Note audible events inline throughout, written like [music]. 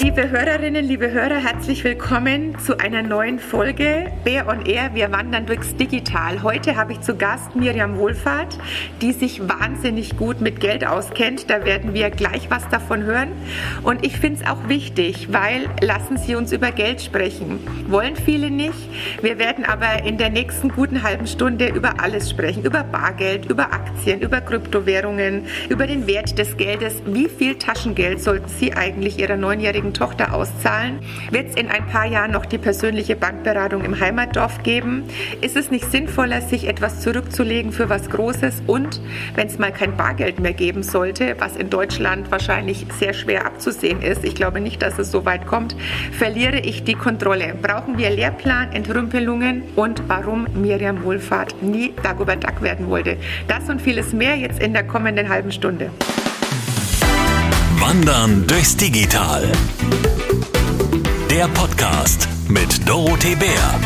Liebe Hörerinnen, liebe Hörer, herzlich willkommen zu einer neuen Folge Bär on Air. Wir wandern durchs Digital. Heute habe ich zu Gast Miriam Wohlfahrt, die sich wahnsinnig gut mit Geld auskennt. Da werden wir gleich was davon hören. Und ich finde es auch wichtig, weil lassen Sie uns über Geld sprechen. Wollen viele nicht. Wir werden aber in der nächsten guten halben Stunde über alles sprechen. Über Bargeld, über Aktien, über Kryptowährungen, über den Wert des Geldes. Wie viel Taschengeld sollten Sie eigentlich Ihrer neunjährigen zweijährigen Tochter auszahlen? Wird es in ein paar Jahren noch die persönliche Bankberatung im Heimatdorf geben? Ist es nicht sinnvoller, sich etwas zurückzulegen für was Großes? Und wenn es mal kein Bargeld mehr geben sollte, was in Deutschland wahrscheinlich sehr schwer abzusehen ist, ich glaube nicht, dass es so weit kommt, verliere ich die Kontrolle. Brauchen wir Lehrplan, Entrümpelungen und warum Miriam Wohlfahrt nie Dagobert Duck werden wollte? Das und vieles mehr jetzt in der kommenden halben Stunde. Wandern durchs Digital. Der Podcast mit Dorothee Bär.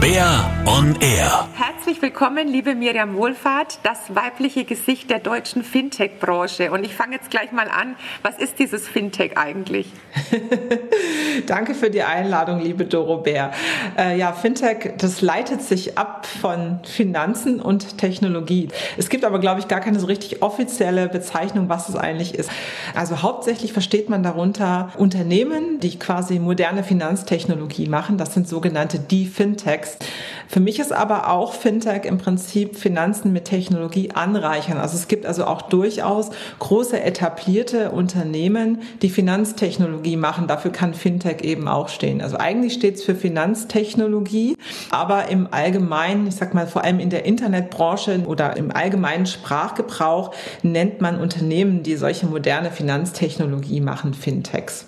Bär on Air. Herzlich willkommen, liebe Miriam Wohlfahrt, das weibliche Gesicht der deutschen Fintech-Branche. Und ich fange jetzt gleich mal an. Was ist dieses Fintech eigentlich? [laughs] Danke für die Einladung, liebe Doro Bär. Äh, ja, Fintech, das leitet sich ab von Finanzen und Technologie. Es gibt aber, glaube ich, gar keine so richtig offizielle Bezeichnung, was es eigentlich ist. Also hauptsächlich versteht man darunter Unternehmen, die quasi moderne Finanztechnologie machen. Das sind sogenannte D-Fintechs. Für mich ist aber auch Fintech Fintech im Prinzip Finanzen mit Technologie anreichern. Also es gibt also auch durchaus große etablierte Unternehmen, die Finanztechnologie machen. Dafür kann Fintech eben auch stehen. Also eigentlich steht es für Finanztechnologie, aber im Allgemeinen, ich sag mal vor allem in der Internetbranche oder im allgemeinen Sprachgebrauch nennt man Unternehmen, die solche moderne Finanztechnologie machen, Fintechs.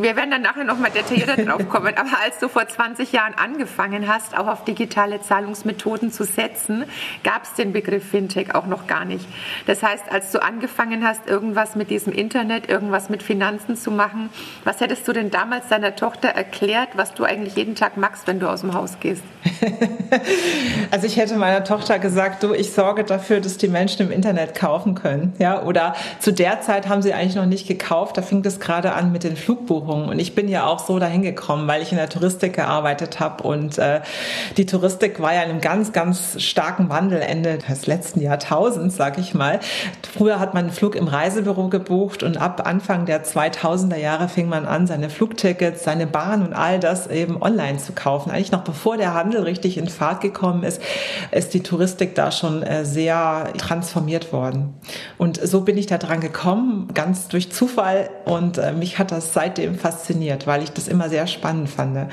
Wir werden dann nachher nochmal detaillierter drauf kommen. Aber als du vor 20 Jahren angefangen hast, auch auf digitale Zahlungsmethoden zu setzen, gab es den Begriff Fintech auch noch gar nicht. Das heißt, als du angefangen hast, irgendwas mit diesem Internet, irgendwas mit Finanzen zu machen, was hättest du denn damals deiner Tochter erklärt, was du eigentlich jeden Tag machst, wenn du aus dem Haus gehst? [laughs] also ich hätte meiner Tochter gesagt, du, ich sorge dafür, dass die Menschen im Internet kaufen können. Ja, oder zu der Zeit haben sie eigentlich noch nicht gekauft. Da fing das gerade an mit den Flugbuchungen Flugbuchungen. Und ich bin ja auch so dahin gekommen, weil ich in der Touristik gearbeitet habe. Und äh, die Touristik war ja in einem ganz, ganz starken Wandel Ende des letzten Jahrtausends, sag ich mal. Früher hat man einen Flug im Reisebüro gebucht und ab Anfang der 2000er Jahre fing man an, seine Flugtickets, seine Bahn und all das eben online zu kaufen. Eigentlich noch bevor der Handel richtig in Fahrt gekommen ist, ist die Touristik da schon äh, sehr transformiert worden. Und so bin ich da dran gekommen, ganz durch Zufall. Und äh, mich hat das seitdem fasziniert, weil ich das immer sehr spannend fand.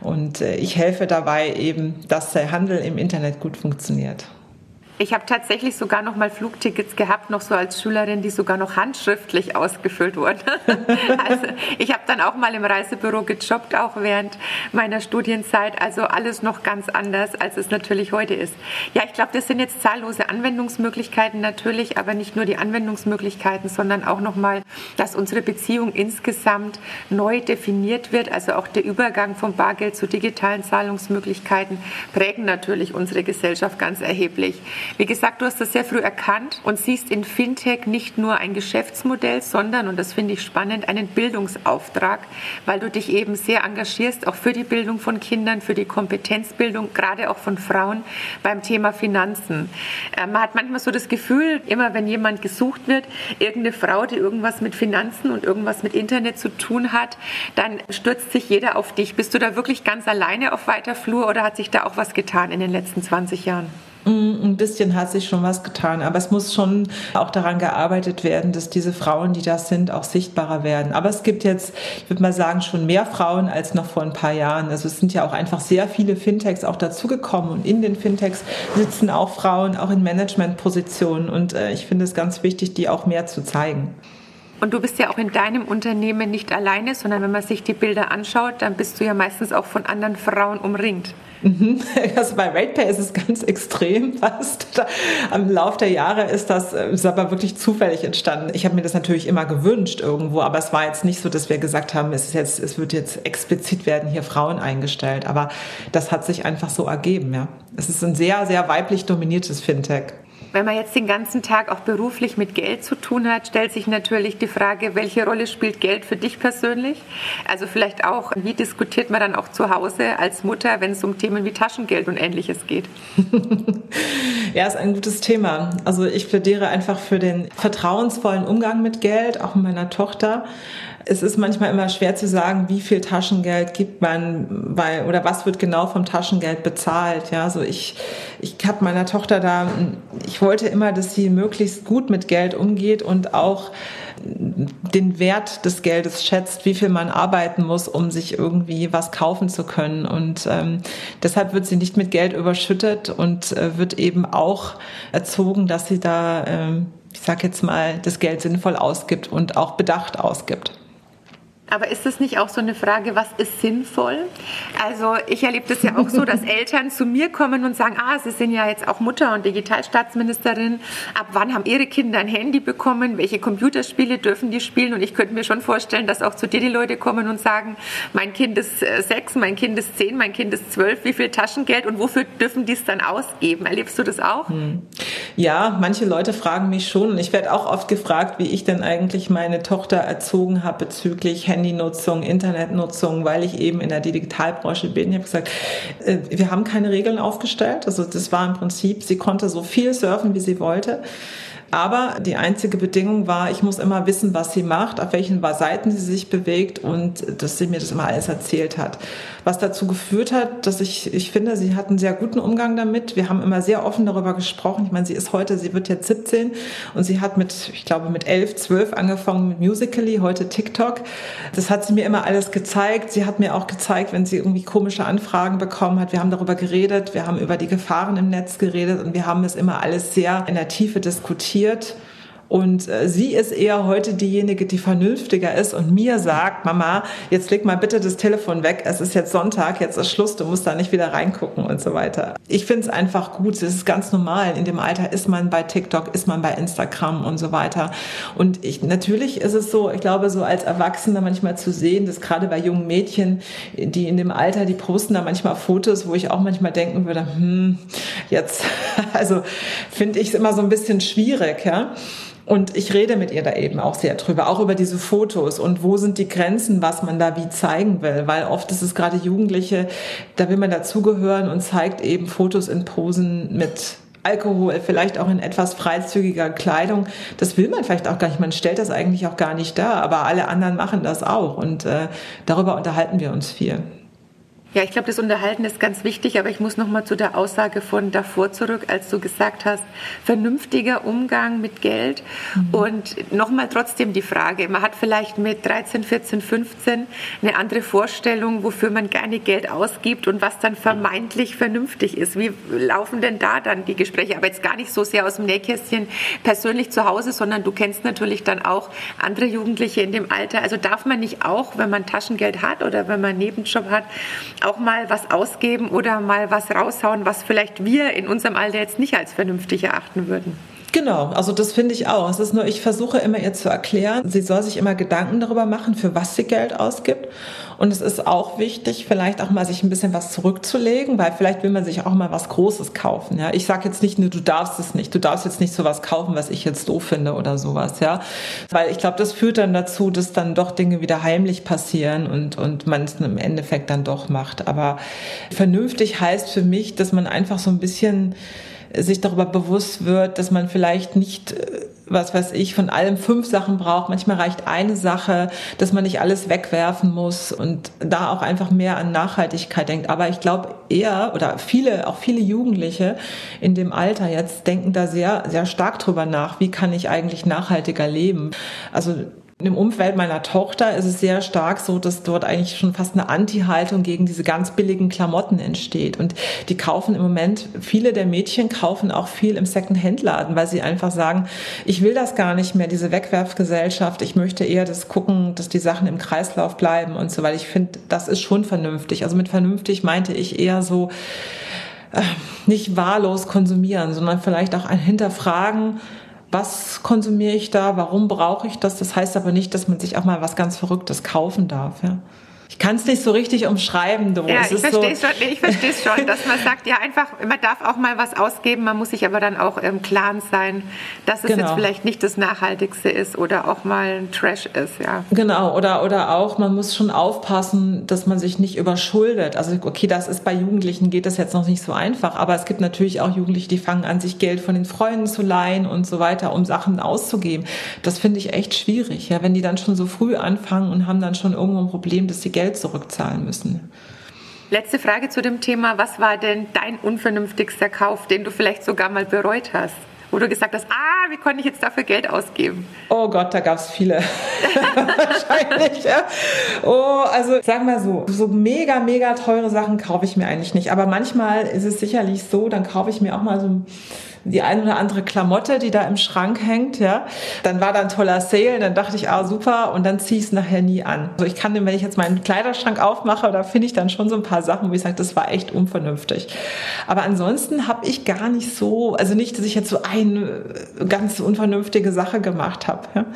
Und äh, ich helfe dabei eben, dass der Handel im Internet gut funktioniert. Ich habe tatsächlich sogar noch mal Flugtickets gehabt, noch so als Schülerin, die sogar noch handschriftlich ausgefüllt wurden. [laughs] also ich habe dann auch mal im Reisebüro gejobbt, auch während meiner Studienzeit. Also alles noch ganz anders, als es natürlich heute ist. Ja, ich glaube, das sind jetzt zahllose Anwendungsmöglichkeiten natürlich, aber nicht nur die Anwendungsmöglichkeiten, sondern auch noch mal, dass unsere Beziehung insgesamt neu definiert wird. Also auch der Übergang vom Bargeld zu digitalen Zahlungsmöglichkeiten prägen natürlich unsere Gesellschaft ganz erheblich. Wie gesagt, du hast das sehr früh erkannt und siehst in Fintech nicht nur ein Geschäftsmodell, sondern, und das finde ich spannend, einen Bildungsauftrag, weil du dich eben sehr engagierst, auch für die Bildung von Kindern, für die Kompetenzbildung, gerade auch von Frauen beim Thema Finanzen. Äh, man hat manchmal so das Gefühl, immer wenn jemand gesucht wird, irgendeine Frau, die irgendwas mit Finanzen und irgendwas mit Internet zu tun hat, dann stürzt sich jeder auf dich. Bist du da wirklich ganz alleine auf weiter Flur oder hat sich da auch was getan in den letzten 20 Jahren? Mm, ein bisschen hat sich schon was getan, aber es muss schon auch daran gearbeitet werden, dass diese Frauen, die das sind, auch sichtbarer werden. Aber es gibt jetzt, ich würde mal sagen, schon mehr Frauen als noch vor ein paar Jahren. Also es sind ja auch einfach sehr viele Fintechs auch dazugekommen und in den Fintechs sitzen auch Frauen, auch in Managementpositionen und äh, ich finde es ganz wichtig, die auch mehr zu zeigen. Und du bist ja auch in deinem Unternehmen nicht alleine, sondern wenn man sich die Bilder anschaut, dann bist du ja meistens auch von anderen Frauen umringt. Mhm. [laughs] Also bei RatePay ist es ganz extrem fast. Am Lauf der Jahre ist das äh, ist aber wirklich zufällig entstanden. Ich habe mir das natürlich immer gewünscht irgendwo, aber es war jetzt nicht so, dass wir gesagt haben, es, ist jetzt, es wird jetzt explizit werden hier Frauen eingestellt. Aber das hat sich einfach so ergeben. Ja. Es ist ein sehr, sehr weiblich dominiertes Fintech. Wenn man jetzt den ganzen Tag auch beruflich mit Geld zu tun hat, stellt sich natürlich die Frage, welche Rolle spielt Geld für dich persönlich? Also vielleicht auch, wie diskutiert man dann auch zu Hause als Mutter, wenn es um Themen wie Taschengeld und ähnliches geht? [laughs] ja, ist ein gutes Thema. Also ich plädiere einfach für den vertrauensvollen Umgang mit Geld, auch mit meiner Tochter es ist manchmal immer schwer zu sagen, wie viel Taschengeld gibt man bei oder was wird genau vom Taschengeld bezahlt. Ja, so ich, ich habe meiner Tochter da, ich wollte immer, dass sie möglichst gut mit Geld umgeht und auch den Wert des Geldes schätzt, wie viel man arbeiten muss, um sich irgendwie was kaufen zu können. Und ähm, deshalb wird sie nicht mit Geld überschüttet und äh, wird eben auch erzogen, dass sie da, ähm, ich sag jetzt mal, das Geld sinnvoll ausgibt und auch bedacht ausgibt. Aber ist das nicht auch so eine Frage, was ist sinnvoll? Also ich erlebe das ja auch so, dass [laughs] Eltern zu mir kommen und sagen, ah, Sie sind ja jetzt auch Mutter und Digitalstaatsministerin. Ab wann haben Ihre Kinder ein Handy bekommen? Welche Computerspiele dürfen die spielen? Und ich könnte mir schon vorstellen, dass auch zu dir die Leute kommen und sagen, mein Kind ist äh, sechs, mein Kind ist zehn, mein Kind ist zwölf. Wie viel Taschengeld und wofür dürfen die es dann ausgeben? Erlebst du das auch? Hm. Ja, manche Leute fragen mich schon. Und ich werde auch oft gefragt, wie ich denn eigentlich meine Tochter erzogen habe bezüglich Handy Handynutzung, Internetnutzung, weil ich eben in der Digitalbranche bin. Ich habe gesagt, äh, wir haben keine Regeln aufgestellt. Also das war im Prinzip, sie konnte so viel surfen, wie sie wollte. Aber die einzige Bedingung war, ich muss immer wissen, was sie macht, auf welchen Seiten sie sich bewegt und dass sie mir das immer alles erzählt hat. Was dazu geführt hat, dass ich, ich finde, sie hat einen sehr guten Umgang damit. Wir haben immer sehr offen darüber gesprochen. Ich meine, sie ist heute, sie wird jetzt 17 und sie hat mit, ich glaube, mit 11, 12 angefangen mit Musically, heute TikTok. Das hat sie mir immer alles gezeigt. Sie hat mir auch gezeigt, wenn sie irgendwie komische Anfragen bekommen hat. Wir haben darüber geredet, wir haben über die Gefahren im Netz geredet und wir haben es immer alles sehr in der Tiefe diskutiert reflektiert und äh, sie ist eher heute diejenige, die vernünftiger ist und mir sagt, Mama, jetzt leg mal bitte das Telefon weg, es ist jetzt Sonntag, jetzt ist Schluss, du musst da nicht wieder reingucken und so weiter. Ich finde es einfach gut, es ist ganz normal. In dem Alter ist man bei TikTok, ist man bei Instagram und so weiter. Und ich, natürlich ist es so, ich glaube, so als Erwachsener manchmal zu sehen, dass gerade bei jungen Mädchen, die in dem Alter, die posten da manchmal Fotos, wo ich auch manchmal denken würde, hm, jetzt, [laughs] also finde ich es immer so ein bisschen schwierig, ja. Und ich rede mit ihr da eben auch sehr drüber, auch über diese Fotos und wo sind die Grenzen, was man da wie zeigen will. Weil oft ist es gerade Jugendliche, da will man dazugehören und zeigt eben Fotos in Posen mit Alkohol, vielleicht auch in etwas freizügiger Kleidung. Das will man vielleicht auch gar nicht. Man stellt das eigentlich auch gar nicht dar, aber alle anderen machen das auch. Und äh, darüber unterhalten wir uns viel. Ja, ich glaube, das Unterhalten ist ganz wichtig, aber ich muss noch mal zu der Aussage von davor zurück, als du gesagt hast, vernünftiger Umgang mit Geld mhm. und noch mal trotzdem die Frage, man hat vielleicht mit 13, 14, 15 eine andere Vorstellung, wofür man gerne Geld ausgibt und was dann vermeintlich vernünftig ist. Wie laufen denn da dann die Gespräche? Aber jetzt gar nicht so sehr aus dem Nähkästchen persönlich zu Hause, sondern du kennst natürlich dann auch andere Jugendliche in dem Alter. Also darf man nicht auch, wenn man Taschengeld hat oder wenn man einen Nebenjob hat, auch mal was ausgeben oder mal was raushauen, was vielleicht wir in unserem Alter jetzt nicht als vernünftig erachten würden. Genau, also das finde ich auch. Es ist nur, ich versuche immer ihr zu erklären, sie soll sich immer Gedanken darüber machen, für was sie Geld ausgibt. Und es ist auch wichtig, vielleicht auch mal sich ein bisschen was zurückzulegen, weil vielleicht will man sich auch mal was Großes kaufen. Ja, ich sage jetzt nicht nur, du darfst es nicht, du darfst jetzt nicht sowas kaufen, was ich jetzt doof finde oder sowas. Ja, weil ich glaube, das führt dann dazu, dass dann doch Dinge wieder heimlich passieren und und man es im Endeffekt dann doch macht. Aber vernünftig heißt für mich, dass man einfach so ein bisschen sich darüber bewusst wird, dass man vielleicht nicht, äh, was weiß ich, von allem fünf Sachen braucht. Manchmal reicht eine Sache, dass man nicht alles wegwerfen muss und da auch einfach mehr an Nachhaltigkeit denkt. Aber ich glaube eher oder viele, auch viele Jugendliche in dem Alter jetzt denken da sehr, sehr stark drüber nach. Wie kann ich eigentlich nachhaltiger leben? Also im Umfeld meiner Tochter ist es sehr stark so, dass dort eigentlich schon fast eine Anti-Haltung gegen diese ganz billigen Klamotten entsteht. Und die kaufen im Moment, viele der Mädchen kaufen auch viel im Second-Hand-Laden, weil sie einfach sagen, ich will das gar nicht mehr, diese Wegwerfgesellschaft. Ich möchte eher das gucken, dass die Sachen im Kreislauf bleiben und so, weil ich finde, das ist schon vernünftig. Also mit vernünftig meinte ich eher so, äh, nicht wahllos konsumieren, sondern vielleicht auch ein Hinterfragen, was konsumiere ich da, warum brauche ich das. Das heißt aber nicht, dass man sich auch mal was ganz Verrücktes kaufen darf. Ja. Kann es nicht so richtig umschreiben. Du. Ja, es ich verstehe so, schon, ich verstehe es [laughs] schon, dass man sagt, ja einfach, man darf auch mal was ausgeben, man muss sich aber dann auch im Klaren sein, dass es genau. jetzt vielleicht nicht das Nachhaltigste ist oder auch mal ein Trash ist, ja. Genau, oder, oder auch, man muss schon aufpassen, dass man sich nicht überschuldet. Also okay, das ist bei Jugendlichen geht das jetzt noch nicht so einfach, aber es gibt natürlich auch Jugendliche, die fangen an, sich Geld von den Freunden zu leihen und so weiter, um Sachen auszugeben. Das finde ich echt schwierig, ja, wenn die dann schon so früh anfangen und haben dann schon irgendwo ein Problem, dass sie Geld zurückzahlen müssen. Letzte Frage zu dem Thema. Was war denn dein unvernünftigster Kauf, den du vielleicht sogar mal bereut hast? Wo du gesagt hast, ah, wie konnte ich jetzt dafür Geld ausgeben? Oh Gott, da gab es viele. [laughs] Wahrscheinlich, ja. Oh, also sag mal so, so mega, mega teure Sachen kaufe ich mir eigentlich nicht. Aber manchmal ist es sicherlich so, dann kaufe ich mir auch mal so die ein oder andere Klamotte, die da im Schrank hängt, ja. Dann war da ein toller Sale, dann dachte ich, ah, super, und dann ziehe ich es nachher nie an. Also ich kann, wenn ich jetzt meinen Kleiderschrank aufmache, da finde ich dann schon so ein paar Sachen, wo ich sage, das war echt unvernünftig. Aber ansonsten habe ich gar nicht so, also nicht, dass ich jetzt so eine ganz unvernünftige Sache gemacht habe.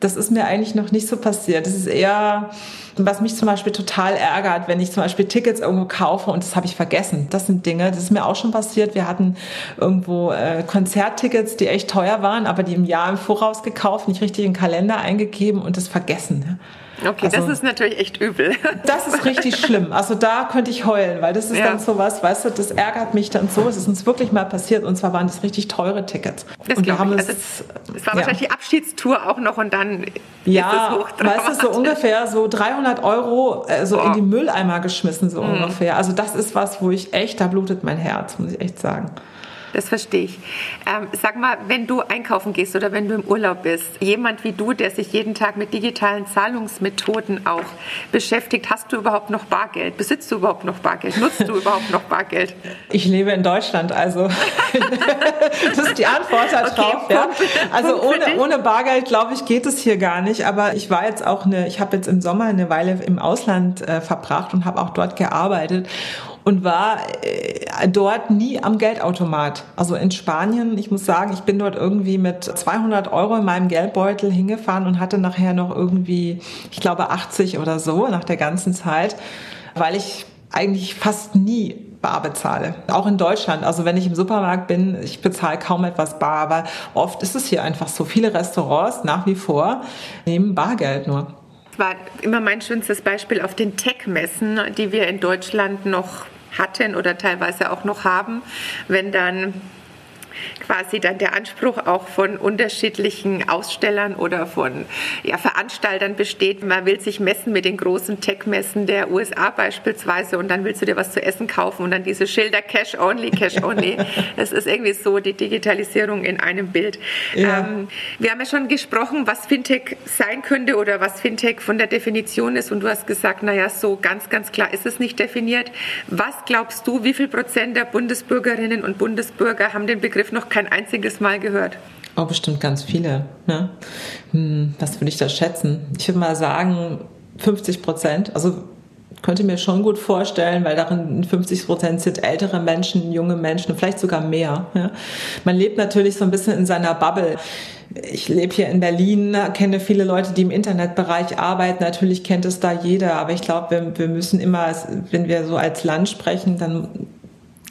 Das ist mir eigentlich noch nicht so passiert. Das ist eher, was mich zum Beispiel total ärgert, wenn ich zum Beispiel Tickets irgendwo kaufe und das habe ich vergessen. Das sind Dinge, das ist mir auch schon passiert. Wir hatten irgendwo äh, Konzerttickets, die echt teuer waren, aber die im Jahr im Voraus gekauft, nicht richtig in den Kalender eingegeben und das vergessen. Okay, also, das ist natürlich echt übel. [laughs] Das ist richtig schlimm. Also da könnte ich heulen, weil das ist ja. dann so was, weißt du, das ärgert mich dann so. Es ist uns wirklich mal passiert und zwar waren das richtig teure Tickets. Das und wir haben es, also, es war ja. wahrscheinlich die Abschiedstour auch noch und dann ja, weißt du, so ungefähr so 300 Euro äh, so oh. in die Mülleimer geschmissen, so mhm. ungefähr. Also das ist was, wo ich echt, da blutet mein Herz, muss ich echt sagen. Das verstehe ich. Ähm, sag mal, wenn du einkaufen gehst oder wenn du im Urlaub bist, jemand wie du, der sich jeden Tag mit digitalen Zahlungsmethoden auch beschäftigt, hast du überhaupt noch Bargeld? Besitzt du überhaupt noch Bargeld? Nutzt du überhaupt noch Bargeld? Ich lebe in Deutschland, also [laughs] das ist die Antwort darauf. Okay, ja. Also ohne, ohne Bargeld, glaube ich, geht es hier gar nicht. Aber ich war jetzt auch eine, ich habe jetzt im Sommer eine Weile im Ausland äh, verbracht und habe auch dort gearbeitet und war äh, dort nie am Geldautomat. Also in Spanien, ich muss sagen, ich bin dort irgendwie mit 200 Euro in meinem Geldbeutel hingefahren und hatte nachher noch irgendwie, ich glaube 80 oder so nach der ganzen Zeit, weil ich eigentlich fast nie bar bezahle. Auch in Deutschland. Also wenn ich im Supermarkt bin, ich bezahle kaum etwas bar, aber oft ist es hier einfach so. Viele Restaurants nach wie vor nehmen Bargeld nur. Das war immer mein schönstes Beispiel auf den Tech-Messen, die wir in Deutschland noch hatten oder teilweise auch noch haben, wenn dann quasi dann der Anspruch auch von unterschiedlichen Ausstellern oder von ja, Veranstaltern besteht. Man will sich messen mit den großen Tech-Messen der USA beispielsweise und dann willst du dir was zu essen kaufen und dann diese Schilder Cash Only, Cash Only. [laughs] Das ist irgendwie so die Digitalisierung in einem Bild. Ja. Ähm, wir haben ja schon gesprochen, was Fintech sein könnte oder was Fintech von der Definition ist und du hast gesagt, naja, so ganz, ganz klar ist es nicht definiert. Was glaubst du, wie viel Prozent der Bundesbürgerinnen und Bundesbürger haben den Begriff noch kein einziges Mal gehört. Oh, bestimmt ganz viele. Ne? Hm, was würde ich da schätzen? Ich würde mal sagen 50 Prozent. Also könnte mir schon gut vorstellen, weil darin 50 Prozent sind ältere Menschen, junge Menschen, vielleicht sogar mehr. Ja? Man lebt natürlich so ein bisschen in seiner Bubble. Ich lebe hier in Berlin, kenne viele Leute, die im Internetbereich arbeiten. Natürlich kennt es da jeder, aber ich glaube, wir, wir müssen immer, wenn wir so als Land sprechen, dann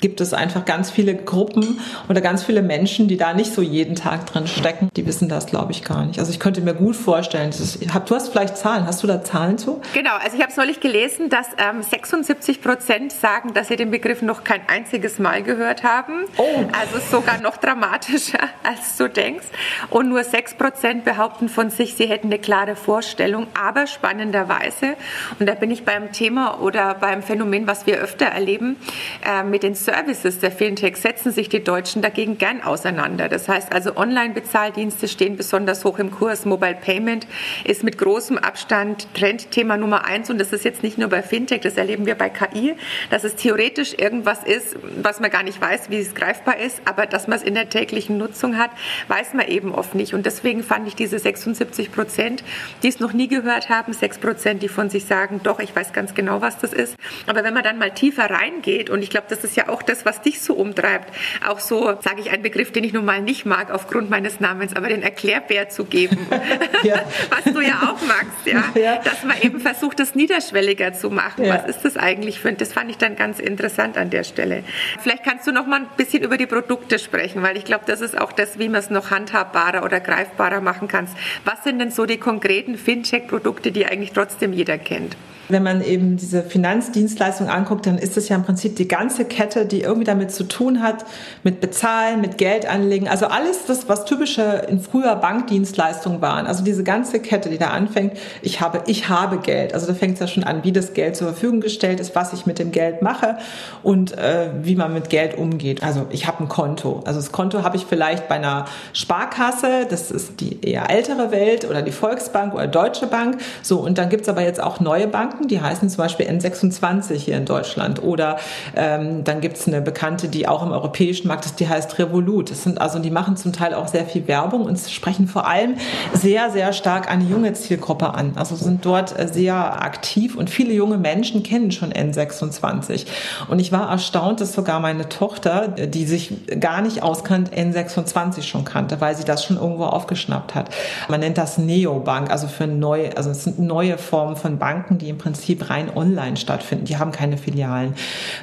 gibt es einfach ganz viele Gruppen oder ganz viele Menschen, die da nicht so jeden Tag drin stecken. Die wissen das, glaube ich, gar nicht. Also ich könnte mir gut vorstellen, ist, du hast vielleicht Zahlen. Hast du da Zahlen zu? Genau, also ich habe es neulich gelesen, dass ähm, 76 Prozent sagen, dass sie den Begriff noch kein einziges Mal gehört haben. Oh. Also sogar noch dramatischer, [laughs] als du denkst. Und nur 6 Prozent behaupten von sich, sie hätten eine klare Vorstellung. Aber spannenderweise, und da bin ich beim Thema oder beim Phänomen, was wir öfter erleben, äh, mit den Services der Fintech setzen sich die Deutschen dagegen gern auseinander. Das heißt also, Online-Bezahldienste stehen besonders hoch im Kurs. Mobile Payment ist mit großem Abstand Trendthema Nummer eins. Und das ist jetzt nicht nur bei Fintech, das erleben wir bei KI, dass es theoretisch irgendwas ist, was man gar nicht weiß, wie es greifbar ist. Aber dass man es in der täglichen Nutzung hat, weiß man eben oft nicht. Und deswegen fand ich diese 76 Prozent, die es noch nie gehört haben, 6 Prozent, die von sich sagen, doch, ich weiß ganz genau, was das ist. Aber wenn man dann mal tiefer reingeht, und ich glaube, das ist ja auch auch das, was dich so umtreibt, auch so, sage ich einen Begriff, den ich nun mal nicht mag aufgrund meines Namens, aber den Erklärbär zu geben, [laughs] ja. was du ja auch magst, ja? ja? dass man eben versucht, das niederschwelliger zu machen. Ja. Was ist das eigentlich für? Das fand ich dann ganz interessant an der Stelle. Vielleicht kannst du noch mal ein bisschen über die Produkte sprechen, weil ich glaube, das ist auch das, wie man es noch handhabbarer oder greifbarer machen kann. Was sind denn so die konkreten Fintech-Produkte, die eigentlich trotzdem jeder kennt? Wenn man eben diese Finanzdienstleistung anguckt, dann ist es ja im Prinzip die ganze Kette, die irgendwie damit zu tun hat, mit Bezahlen, mit Geld anlegen. Also alles das, was typische in früher Bankdienstleistungen waren. Also diese ganze Kette, die da anfängt, ich habe, ich habe Geld. Also da fängt es ja schon an, wie das Geld zur Verfügung gestellt ist, was ich mit dem Geld mache und äh, wie man mit Geld umgeht. Also ich habe ein Konto. Also das Konto habe ich vielleicht bei einer Sparkasse, das ist die eher ältere Welt oder die Volksbank oder Deutsche Bank. So, und dann gibt es aber jetzt auch neue Banken Marken, die heißen zum Beispiel N26 hier in Deutschland. Oder ähm, dann gibt es eine bekannte, die auch im europäischen Markt ist, die heißt Revolut. Das sind also, die machen zum Teil auch sehr viel Werbung und sprechen vor allem sehr, sehr stark eine junge Zielgruppe an. Also sind dort äh, sehr aktiv und viele junge Menschen kennen schon N26. Und ich war erstaunt, dass sogar meine Tochter, die sich gar nicht auskannt, N26 schon kannte, weil sie das schon irgendwo aufgeschnappt hat. Man nennt das Neobank, also für neue, also es sind neue Formen von Banken, die im Prinzip Prinzip rein online stattfinden. Die haben keine Filialen.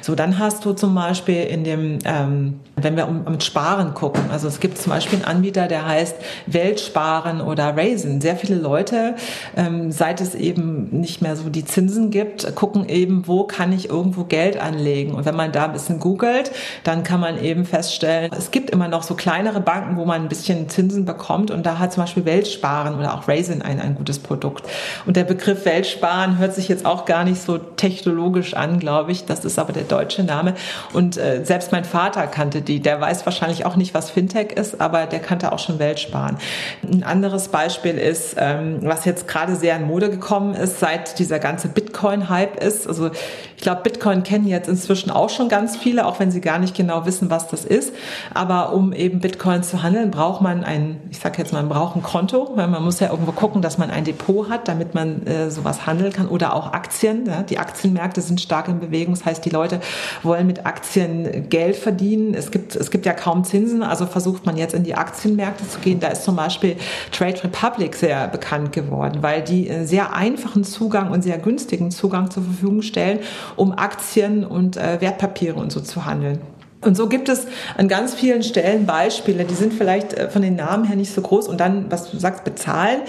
So, dann hast du zum Beispiel in dem, ähm, wenn wir um, Sparen gucken, also es gibt zum Beispiel einen Anbieter, der heißt Weltsparen oder Raisin. Sehr viele Leute, ähm, seit es eben nicht mehr so die Zinsen gibt, gucken eben, wo kann ich irgendwo Geld anlegen. Und wenn man da ein bisschen googelt, dann kann man eben feststellen, es gibt immer noch so kleinere Banken, wo man ein bisschen Zinsen bekommt. Und da hat zum Beispiel Weltsparen oder auch Raisin ein, ein gutes Produkt. Und der Begriff Weltsparen hört sich jetzt auch gar nicht so technologisch an, glaube ich. Das ist aber der deutsche Name. Und äh, selbst mein Vater kannte die. Der weiß wahrscheinlich auch nicht, was Fintech ist, aber der kannte auch schon Weltsparen. Ein anderes Beispiel ist, ähm, was jetzt gerade sehr in Mode gekommen ist, seit dieser ganze Bitcoin-Hype ist. Also ich glaube, Bitcoin kennen jetzt inzwischen auch schon ganz viele, auch wenn sie gar nicht genau wissen, was das ist. Aber um eben Bitcoin zu handeln, braucht man ein, ich sage jetzt man braucht ein Konto, weil man muss ja irgendwo gucken, dass man ein Depot hat, damit man äh, sowas handeln kann oder auch Aktien. Ja? Die Aktienmärkte sind stark in Bewegung. Das heißt, die Leute wollen mit Aktien Geld verdienen. Es gibt, es gibt ja kaum Zinsen, also versucht man jetzt in die Aktienmärkte zu gehen. Da ist zum Beispiel Trade Republic sehr bekannt geworden, weil die sehr einfachen Zugang und sehr günstigen Zugang zur Verfügung stellen, um Aktien und äh, Wertpapiere und so zu handeln. Und so gibt es an ganz vielen Stellen Beispiele, die sind vielleicht äh, von den Namen her nicht so groß. Und dann, was du sagst, bezahlen.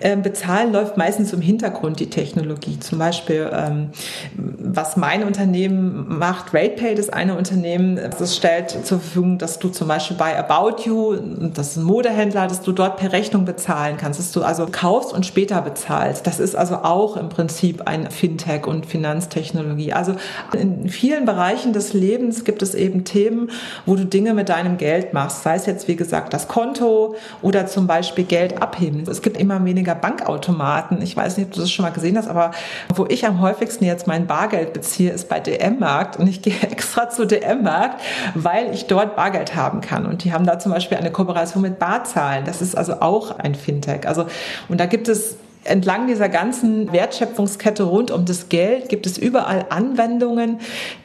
Ähm, bezahlen läuft meistens im Hintergrund die Technologie. Zum Beispiel, ähm, was mein Unternehmen macht, RatePay, das eine Unternehmen, das stellt zur Verfügung, dass du zum Beispiel bei About You, das ist ein Modehändler, dass du dort per Rechnung bezahlen kannst, dass du also kaufst und später bezahlst. Das ist also auch im Prinzip ein Fintech und Finanztechnologie. Also in vielen Bereichen des Lebens gibt es eben Themen, Themen, wo du Dinge mit deinem Geld machst. Sei es jetzt, wie gesagt, das Konto oder zum Beispiel Geld abheben. Es gibt immer weniger Bankautomaten. Ich weiß nicht, ob du das schon mal gesehen hast, aber wo ich am häufigsten jetzt mein Bargeld beziehe, ist bei DM-Markt. Und ich [laughs] gehe extra zu DM-Markt, weil ich dort Bargeld haben kann. Und die haben da zum Beispiel eine Kooperation mit Barzahlen. Das ist also auch ein Fintech. Also, und da gibt es entlang dieser ganzen Wertschöpfungskette rund um das Geld gibt es überall Anwendungen,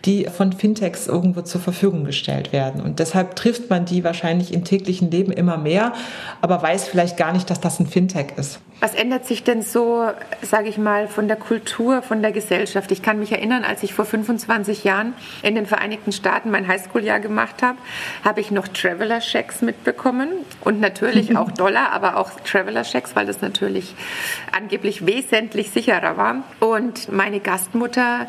die von Fintechs irgendwo zur Verfügung gestellt werden. Und deshalb trifft man die wahrscheinlich im täglichen Leben immer mehr, aber weiß vielleicht gar nicht, dass das ein Fintech ist. Was ändert sich denn so, sage ich mal, von der Kultur, von der Gesellschaft? Ich kann mich erinnern, als ich vor 25 Jahren in den Vereinigten Staaten mein Highschool-Jahr gemacht habe, habe ich noch Traveler-Checks mitbekommen und natürlich [laughs] auch Dollar, aber auch Traveler-Checks, weil das natürlich angeblich wesentlich sicherer war. Und meine Gastmutter,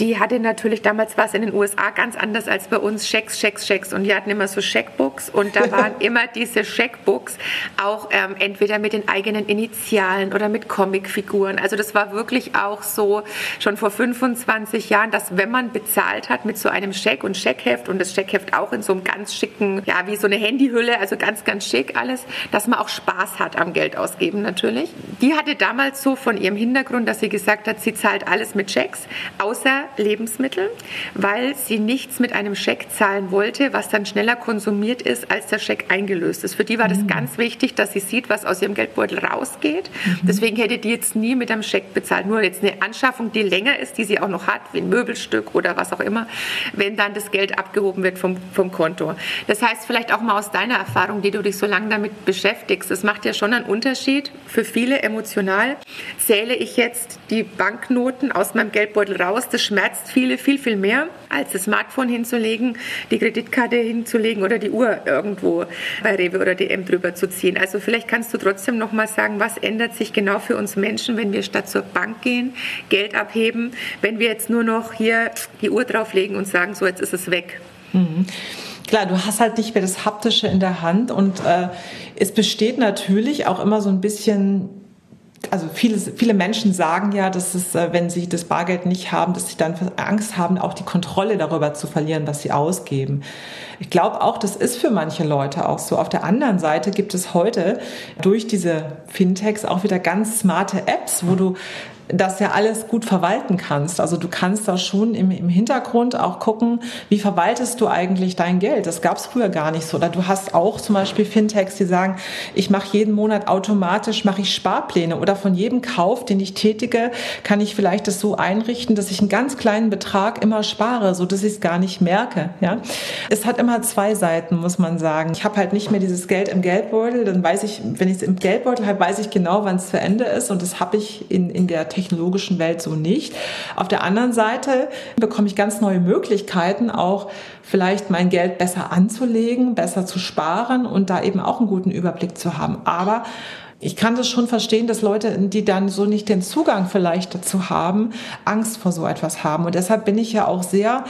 die hatte natürlich, damals war es in den USA ganz anders als bei uns, Schecks, Schecks, Schecks. Und die hatten immer so Scheckbooks und da [laughs] waren immer diese Scheckbooks auch ähm, entweder mit den eigenen Initialen oder mit Comicfiguren. Also das war wirklich auch so schon vor 25 Jahren, dass wenn man bezahlt hat mit so einem Scheck und Scheckheft und das Scheckheft auch in so einem ganz schicken, ja, wie so eine Handyhülle, also ganz, ganz schick alles, dass man auch Spaß hat am Geld ausgeben natürlich. Die hatte damals so von ihrem Hintergrund, dass sie gesagt hat, sie zahlt alles mit Schecks, außer Lebensmittel, weil sie nichts mit einem Scheck zahlen wollte, was dann schneller konsumiert ist, als der Scheck eingelöst ist. Für die war das mhm. ganz wichtig, dass sie sieht, was aus ihrem Geldbeutel rausgeht gerechnet. Mhm. Deswegen hätte die jetzt nie mit einem Scheck bezahlt. Nur jetzt eine Anschaffung, die länger ist, die sie auch noch hat, wie ein Möbelstück oder was auch immer, wenn dann das Geld abgehoben wird vom, vom Konto. Das heißt, vielleicht auch mal aus deiner Erfahrung, die du dich so lange damit beschäftigst, das macht ja schon einen Unterschied für viele emotional. Zähle ich jetzt die Banknoten aus meinem Geldbeutel raus, das schmerzt viele viel, viel mehr, als das Smartphone hinzulegen, die Kreditkarte hinzulegen oder die Uhr irgendwo bei Rewe oder DM drüber zu ziehen. Also vielleicht kannst du trotzdem noch mal sagen, was ändert sich genau für uns Menschen, wenn wir statt zur Bank gehen, Geld abheben, wenn wir jetzt nur noch hier die Uhr drauflegen und sagen, so jetzt ist es weg. Mhm. Klar, du hast halt nicht mehr das Haptische in der Hand und äh, es besteht natürlich auch immer so ein bisschen also viele, viele Menschen sagen ja, dass es, äh, wenn sie das Bargeld nicht haben, dass sie dann Angst haben, auch die Kontrolle darüber zu verlieren, was sie ausgeben. Ich glaube auch, das ist für manche Leute auch so. Auf der anderen Seite gibt es heute durch diese Fintechs auch wieder ganz smarte Apps, wo du das ja alles gut verwalten kannst. Also du kannst da schon im, im Hintergrund auch gucken, wie verwaltest du eigentlich dein Geld. Das gab es früher gar nicht so. Oder du hast auch zum Beispiel Fintechs, die sagen, ich mache jeden Monat automatisch, mache ich Sparpläne oder von jedem Kauf, den ich tätige, kann ich vielleicht das so einrichten, dass ich einen ganz kleinen Betrag immer spare, so dass ich es gar nicht merke. Ja, es hat immer zwei Seiten, muss man sagen. Ich habe halt nicht mehr dieses Geld im Geldbeutel, dann weiß ich, wenn ich es im Geldbeutel habe, weiß ich genau, wann es zu Ende ist und das habe ich in, in der technologischen Welt so nicht. Auf der anderen Seite bekomme ich ganz neue Möglichkeiten, auch vielleicht mein Geld besser anzulegen, besser zu sparen und da eben auch einen guten Überblick zu haben. Aber ich kann das schon verstehen, dass Leute, die dann so nicht den Zugang vielleicht dazu haben, Angst vor so etwas haben. Und deshalb bin ich ja auch sehr,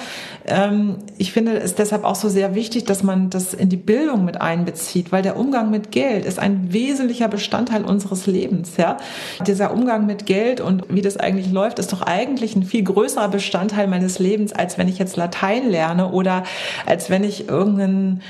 ähm, ich finde es deshalb auch so sehr wichtig, dass man das in die Bildung mit einbezieht, weil der Umgang mit Geld ist ein wesentlicher Bestandteil unseres Lebens. Ja, dieser Umgang mit Geld und wie das eigentlich läuft, ist doch eigentlich ein viel größerer Bestandteil meines Lebens, als wenn ich jetzt Latein lerne oder als wenn ich irgendeinen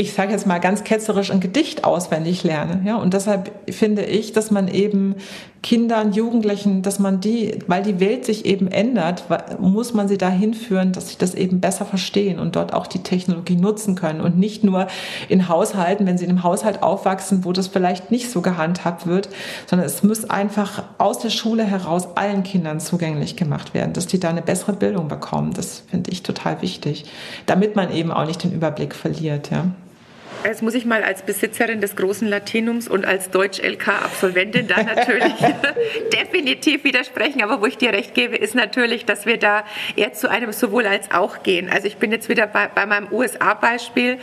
ich sage jetzt mal ganz ketzerisch, ein Gedicht auswendig lerne. Ja, und deshalb finde ich, dass man eben Kindern, Jugendlichen, dass man die, weil die Welt sich eben ändert, muss man sie dahin führen, dass sie das eben besser verstehen und dort auch die Technologie nutzen können und nicht nur in Haushalten, wenn sie in einem Haushalt aufwachsen, wo das vielleicht nicht so gehandhabt wird, sondern es muss einfach aus der Schule heraus allen Kindern zugänglich gemacht werden, dass die da eine bessere Bildung bekommen. Das finde ich total wichtig, damit man eben auch nicht den Überblick verliert, ja. Jetzt muss ich mal als Besitzerin des großen Latinums und als Deutsch-LK-Absolventin da natürlich [laughs] definitiv widersprechen. Aber wo ich dir recht gebe, ist natürlich, dass wir da eher zu einem sowohl als auch gehen. Also ich bin jetzt wieder bei, bei meinem USA-Beispiel.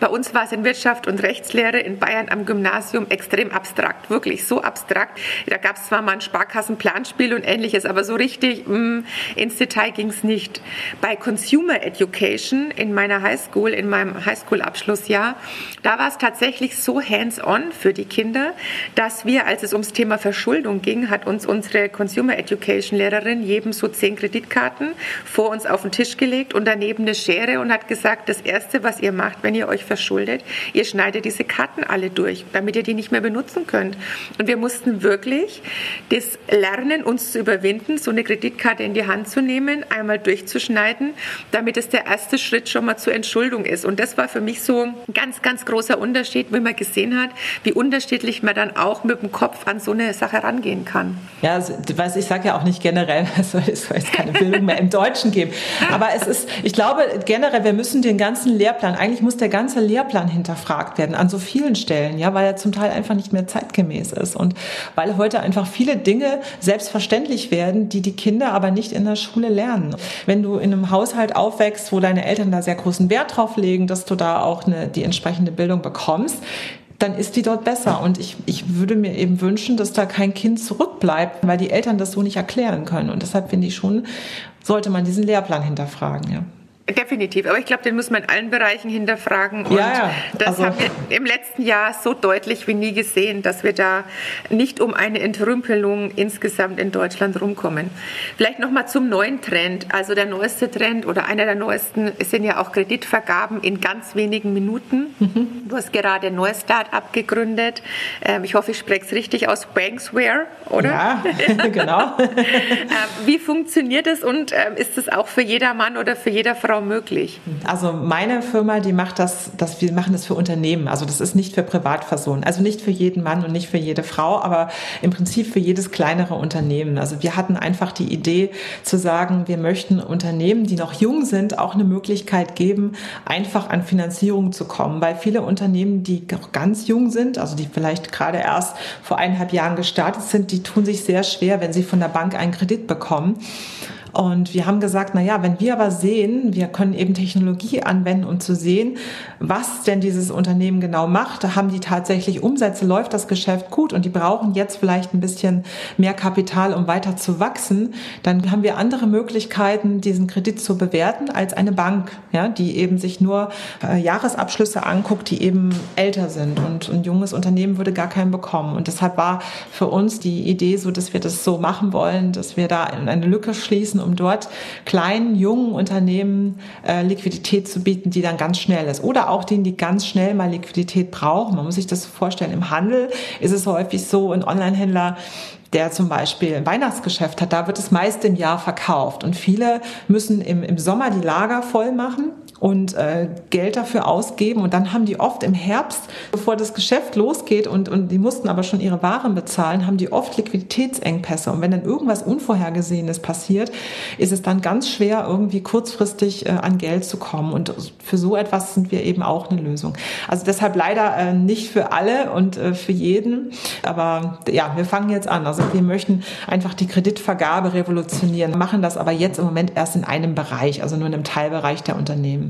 Bei uns war es in Wirtschaft und Rechtslehre in Bayern am Gymnasium extrem abstrakt, wirklich so abstrakt. Da gab es zwar mal ein Sparkassenplanspiel und ähnliches, aber so richtig mh, mm, ins Detail ging es nicht. Bei Consumer Education in meiner Highschool, in meinem Highschool-Abschlussjahr, da war es tatsächlich so hands-on für die Kinder, dass wir, als es ums Thema Verschuldung ging, hat uns unsere Consumer Education Lehrerin jedem so zehn Kreditkarten vor uns auf den Tisch gelegt und daneben eine Schere und hat gesagt, das Erste, was ihr macht, wenn ihr euch verschuldet, ihr schneidet diese Karten alle durch, damit ihr die nicht mehr benutzen könnt. Und wir mussten wirklich das lernen, uns zu überwinden, so eine Kreditkarte in die Hand zu nehmen, einmal durchzuschneiden, damit es der erste Schritt schon mal zur Entschuldung ist. Und das war für mich so ein ganz, ganz großer Unterschied, wenn man gesehen hat, wie unterschiedlich man dann auch mit dem Kopf an so eine Sache rangehen kann. Ja, also, ich sage ja auch nicht generell, [laughs] es soll, soll jetzt keine Bildung mehr im Deutschen geben. Aber es ist, ich glaube generell, wir müssen den ganzen Lehrplan, eigentlich muss der ganze Lehrplan hinterfragt werden an so vielen Stellen, ja, weil er zum Teil einfach nicht mehr zeitgemäß ist und weil heute einfach viele Dinge selbstverständlich werden, die die Kinder aber nicht in der Schule lernen. Wenn du in einem Haushalt aufwächst, wo deine Eltern da sehr großen Wert drauf legen, dass du da auch eine, die entsprechende entsprechende Bildung bekommst, dann ist die dort besser. Und ich, ich würde mir eben wünschen, dass da kein Kind zurückbleibt, weil die Eltern das so nicht erklären können. Und deshalb finde ich schon, sollte man diesen Lehrplan hinterfragen. Ja. Definitiv, aber ich glaube, den muss man in allen Bereichen hinterfragen. Und ja, ja. das also. haben wir im letzten Jahr so deutlich wie nie gesehen, dass wir da nicht um eine Entrümpelung insgesamt in Deutschland rumkommen. Vielleicht nochmal zum neuen Trend. Also der neueste Trend oder einer der neuesten sind ja auch Kreditvergaben in ganz wenigen Minuten. Mhm. Du hast gerade ein neues Start-up gegründet. Ähm, ich hoffe, ich spreche es richtig aus, Banksware, oder? Ja, [laughs] genau. [laughs] Ähm, wie funktioniert es und ähm, ist es auch für jeder Mann oder für jede Frau Frau möglich? Also meine Firma, die macht das, das, wir machen das für Unternehmen. Also das ist nicht für Privatpersonen. Also nicht für jeden Mann und nicht für jede Frau, aber im Prinzip für jedes kleinere Unternehmen. Also wir hatten einfach die Idee zu sagen, wir möchten Unternehmen, die noch jung sind, auch eine Möglichkeit geben, einfach an Finanzierung zu kommen. Weil viele Unternehmen, die ganz jung sind, also die vielleicht gerade erst vor eineinhalb Jahren gestartet sind, die tun sich sehr schwer, wenn sie von der Bank einen Kredit bekommen. Und wir haben gesagt, na ja, wenn wir aber sehen, wir können eben Technologie anwenden, um zu sehen, was denn dieses Unternehmen genau macht, haben die tatsächlich Umsätze, läuft das Geschäft gut und die brauchen jetzt vielleicht ein bisschen mehr Kapital, um weiter zu wachsen, dann haben wir andere Möglichkeiten, diesen Kredit zu bewerten als eine Bank, ja, die eben sich nur äh, Jahresabschlüsse anguckt, die eben älter sind und ein junges Unternehmen würde gar keinen bekommen. Und deshalb war für uns die Idee so, dass wir das so machen wollen, dass wir da eine Lücke schließen nutzen, um dort kleinen, jungen Unternehmen äh, Liquidität zu bieten, die dann ganz schnell ist. Oder auch denen, die ganz schnell mal Liquidität brauchen. Man muss sich das vorstellen, im Handel ist es häufig so, ein Online-Händler der zum Beispiel ein Weihnachtsgeschäft hat, da wird es meist im Jahr verkauft. Und viele müssen im, im Sommer die Lager voll machen und äh, Geld dafür ausgeben. Und dann haben die oft im Herbst, bevor das Geschäft losgeht und, und die mussten aber schon ihre Waren bezahlen, haben die oft Liquiditätsengpässe. Und wenn dann irgendwas Unvorhergesehenes passiert, ist es dann ganz schwer, irgendwie kurzfristig äh, an Geld zu kommen. Und für so etwas sind wir eben auch eine Lösung. Also deshalb leider äh, nicht für alle und äh, für jeden. Aber ja, wir fangen jetzt an. Also wir möchten einfach die Kreditvergabe revolutionieren, machen das aber jetzt im Moment erst in einem Bereich, also nur in einem Teilbereich der Unternehmen.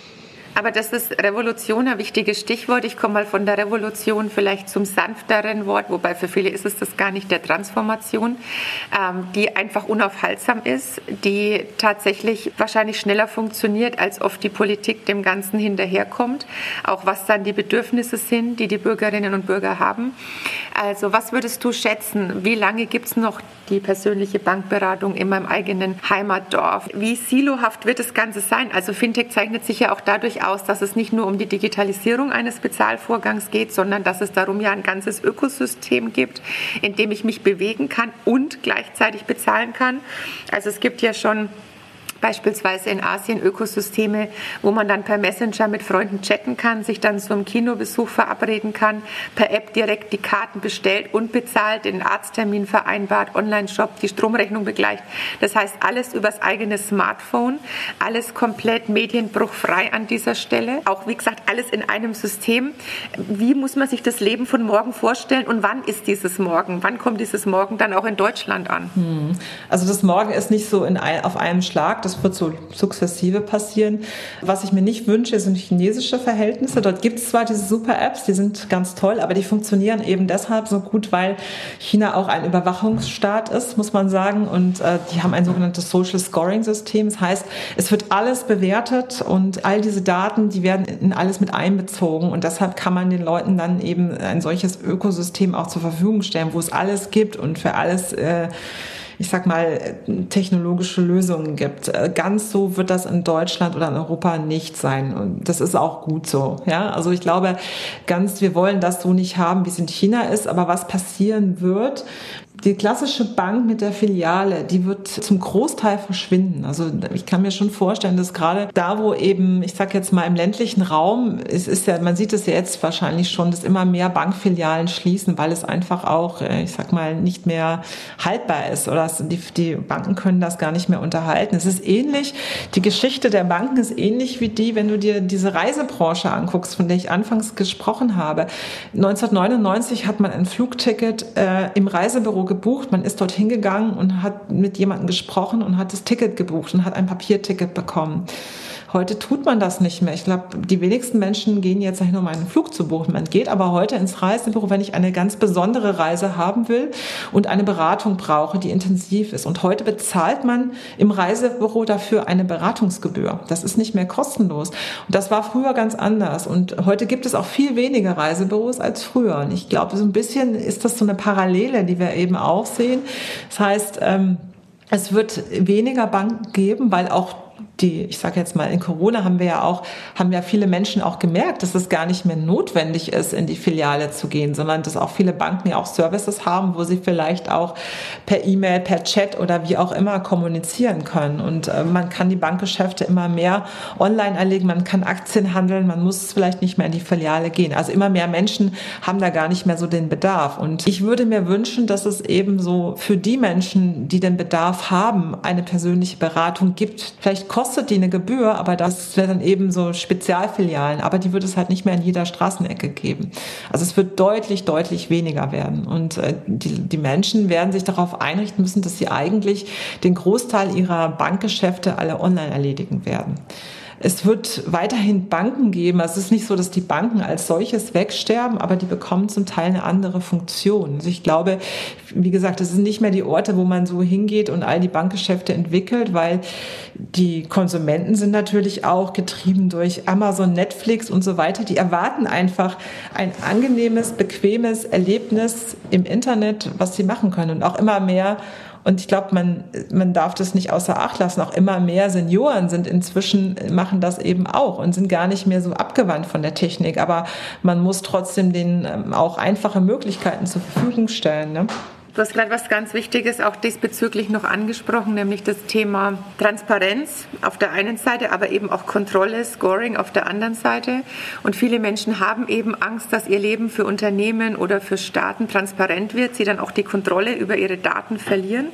Aber das ist Revolution ein wichtiges Stichwort. Ich komme mal von der Revolution vielleicht zum sanfteren Wort, wobei für viele ist es das gar nicht der Transformation, ähm, die einfach unaufhaltsam ist, die tatsächlich wahrscheinlich schneller funktioniert, als oft die Politik dem Ganzen hinterherkommt. Auch was dann die Bedürfnisse sind, die die Bürgerinnen und Bürger haben. Also was würdest du schätzen? Wie lange gibt es noch die persönliche Bankberatung in meinem eigenen Heimatdorf? Wie silohaft wird das Ganze sein? Also Fintech zeichnet sich ja auch dadurch aus, dass es nicht nur um die Digitalisierung eines Bezahlvorgangs geht, sondern dass es darum ja ein ganzes Ökosystem gibt, in dem ich mich bewegen kann und gleichzeitig bezahlen kann. Also es gibt ja schon beispielsweise in Asien Ökosysteme, wo man dann per Messenger mit Freunden chatten kann, sich dann zum Kinobesuch verabreden kann, per App direkt die Karten bestellt und bezahlt, den Arzttermin vereinbart, Online-Shop, die Stromrechnung begleicht. Das heißt, alles übers eigene Smartphone, alles komplett medienbruchfrei an dieser Stelle. Auch wie gesagt, alles in einem System. Wie muss man sich das Leben von morgen vorstellen und wann ist dieses Morgen? Wann kommt dieses Morgen dann auch in Deutschland an? Hm. Also das Morgen ist nicht so in auf einem Schlag. Das das wird so sukzessive passieren. Was ich mir nicht wünsche, sind chinesische Verhältnisse. Dort gibt es zwar diese Super-Apps, die sind ganz toll, aber die funktionieren eben deshalb so gut, weil China auch ein Überwachungsstaat ist, muss man sagen. Und äh, die haben ein sogenanntes Social Scoring System. Das heißt, es wird alles bewertet und all diese Daten, die werden in alles mit einbezogen. Und deshalb kann man den Leuten dann eben ein solches Ökosystem auch zur Verfügung stellen, wo es alles gibt und für alles äh, ich sag mal, technologische Lösungen gibt. Äh, ganz so wird das in Deutschland oder in Europa nicht sein. Und das ist auch gut so. Ja, also ich glaube, ganz, wir wollen das so nicht haben, wie es in China ist. Aber was passieren wird, die klassische Bank mit der Filiale, die wird zum Großteil verschwinden. Also ich kann mir schon vorstellen, dass gerade da, wo eben, ich sag jetzt mal im ländlichen Raum, es ist ja, man sieht es ja jetzt wahrscheinlich schon, dass immer mehr Bankfilialen schließen, weil es einfach auch, äh, ich sag mal, nicht mehr haltbar ist oder die, die Banken können das gar nicht mehr unterhalten. Es ist ähnlich, die Geschichte der Banken ist ähnlich wie die, wenn du dir diese Reisebranche anguckst, von der ich anfangs gesprochen habe. 1999 hat man ein Flugticket äh, im Reisebüro gebucht. Man ist dort hingegangen und hat mit jemandem gesprochen und hat das Ticket gebucht und hat ein Papierticket bekommen. Heute tut man das nicht mehr. Ich glaube, die wenigsten Menschen gehen jetzt dahin, um einen Flug zu buchen. Man geht aber heute ins Reisebüro, wenn ich eine ganz besondere Reise haben will und eine Beratung brauche, die intensiv ist. Und heute bezahlt man im Reisebüro dafür eine Beratungsgebühr. Das ist nicht mehr kostenlos. Und das war früher ganz anders. Und heute gibt es auch viel weniger Reisebüros als früher. Und ich glaube, so ein bisschen ist das so eine Parallele, die wir eben auch sehen. Das heißt, ähm, es wird weniger Banken geben, weil auch die, ich sage jetzt mal, in Corona haben wir ja auch, haben ja viele Menschen auch gemerkt, dass es gar nicht mehr notwendig ist, in die Filiale zu gehen, sondern dass auch viele Banken ja auch Services haben, wo sie vielleicht auch per E-Mail, per Chat oder wie auch immer kommunizieren können. Und äh, man kann die Bankgeschäfte immer mehr online erlegen, man kann Aktien handeln, man muss vielleicht nicht mehr in die Filiale gehen. Also immer mehr Menschen haben da gar nicht mehr so den Bedarf. Und ich würde mir wünschen, dass es eben so für die Menschen, die den Bedarf haben, eine persönliche Beratung gibt. Vielleicht kostet die eine Gebühr, aber das wäre dann eben so Spezialfilialen. Aber die wird es halt nicht mehr in jeder Straßenecke geben. Also es wird deutlich, deutlich weniger werden. Und äh, die, die Menschen werden sich darauf einrichten müssen, dass sie eigentlich den Großteil ihrer Bankgeschäfte alle online erledigen werden. Es wird weiterhin Banken geben. Es ist nicht so, dass die Banken als solches wegsterben, aber die bekommen zum Teil eine andere Funktion. Also ich glaube, wie gesagt, es sind nicht mehr die Orte, wo man so hingeht und all die Bankgeschäfte entwickelt, weil die Konsumenten sind natürlich auch getrieben durch Amazon, Netflix und so weiter. Die erwarten einfach ein angenehmes, bequemes Erlebnis im Internet, was sie machen können und auch immer mehr und ich glaube, man, man darf das nicht außer Acht lassen. Auch immer mehr Senioren sind inzwischen, machen das eben auch und sind gar nicht mehr so abgewandt von der Technik. Aber man muss trotzdem denen ähm, auch einfache Möglichkeiten zur Verfügung stellen. Ne? Du hast gerade was ganz Wichtiges auch diesbezüglich noch angesprochen, nämlich das Thema Transparenz auf der einen Seite, aber eben auch Kontrolle, Scoring auf der anderen Seite. Und viele Menschen haben eben Angst, dass ihr Leben für Unternehmen oder für Staaten transparent wird, sie dann auch die Kontrolle über ihre Daten verlieren.